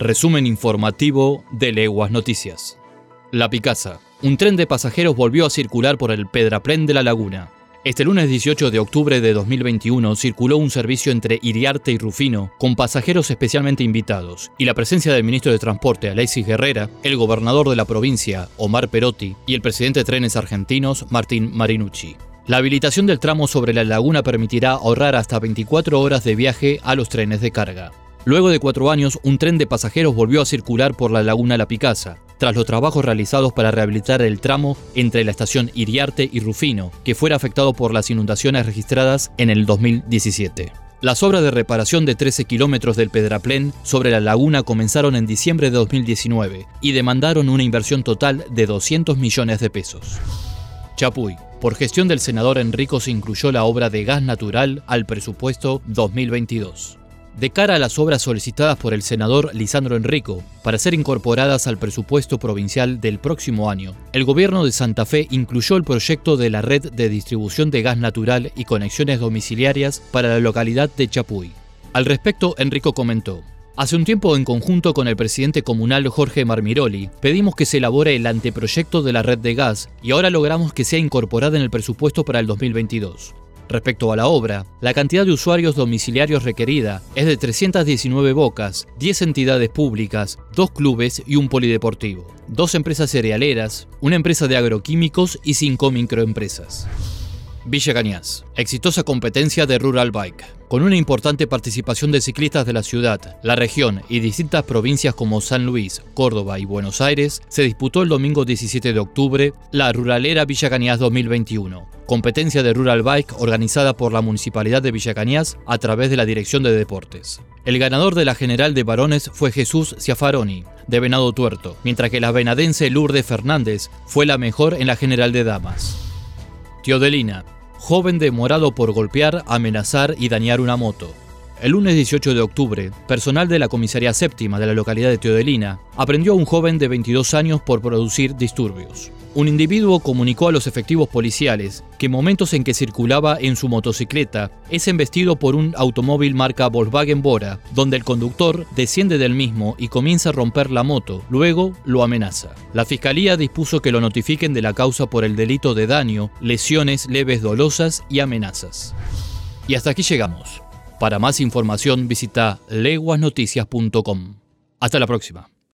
Resumen informativo de Leguas Noticias. La Picasa. Un tren de pasajeros volvió a circular por el Pedraplén de la Laguna. Este lunes 18 de octubre de 2021 circuló un servicio entre Iriarte y Rufino con pasajeros especialmente invitados y la presencia del ministro de Transporte Alexis Guerrera, el gobernador de la provincia Omar Perotti y el presidente de Trenes Argentinos Martín Marinucci. La habilitación del tramo sobre la laguna permitirá ahorrar hasta 24 horas de viaje a los trenes de carga. Luego de cuatro años, un tren de pasajeros volvió a circular por la laguna La Picasa, tras los trabajos realizados para rehabilitar el tramo entre la estación Iriarte y Rufino, que fuera afectado por las inundaciones registradas en el 2017. Las obras de reparación de 13 kilómetros del Pedraplén sobre la laguna comenzaron en diciembre de 2019 y demandaron una inversión total de 200 millones de pesos. Chapuy. Por gestión del senador Enrico se incluyó la obra de gas natural al presupuesto 2022 de cara a las obras solicitadas por el senador Lisandro Enrico para ser incorporadas al presupuesto provincial del próximo año, el gobierno de Santa Fe incluyó el proyecto de la red de distribución de gas natural y conexiones domiciliarias para la localidad de Chapuy. Al respecto, Enrico comentó, Hace un tiempo, en conjunto con el presidente comunal Jorge Marmiroli, pedimos que se elabore el anteproyecto de la red de gas y ahora logramos que sea incorporada en el presupuesto para el 2022. Respecto a la obra, la cantidad de usuarios domiciliarios requerida es de 319 bocas, 10 entidades públicas, 2 clubes y un polideportivo, dos empresas cerealeras, una empresa de agroquímicos y 5 microempresas. Villa Cañas. Exitosa competencia de Rural Bike. Con una importante participación de ciclistas de la ciudad, la región y distintas provincias como San Luis, Córdoba y Buenos Aires, se disputó el domingo 17 de octubre la Ruralera Villa Cañas 2021, competencia de Rural Bike organizada por la Municipalidad de Villa Cañas a través de la Dirección de Deportes. El ganador de la general de varones fue Jesús Ciafaroni, de Venado Tuerto, mientras que la venadense Lourdes Fernández fue la mejor en la general de damas. Teodelina, joven demorado por golpear, amenazar y dañar una moto. El lunes 18 de octubre, personal de la comisaría séptima de la localidad de Teodelina aprendió a un joven de 22 años por producir disturbios. Un individuo comunicó a los efectivos policiales que momentos en que circulaba en su motocicleta es embestido por un automóvil marca Volkswagen Bora, donde el conductor desciende del mismo y comienza a romper la moto, luego lo amenaza. La fiscalía dispuso que lo notifiquen de la causa por el delito de daño, lesiones leves dolosas y amenazas. Y hasta aquí llegamos. Para más información visita leguasnoticias.com. Hasta la próxima.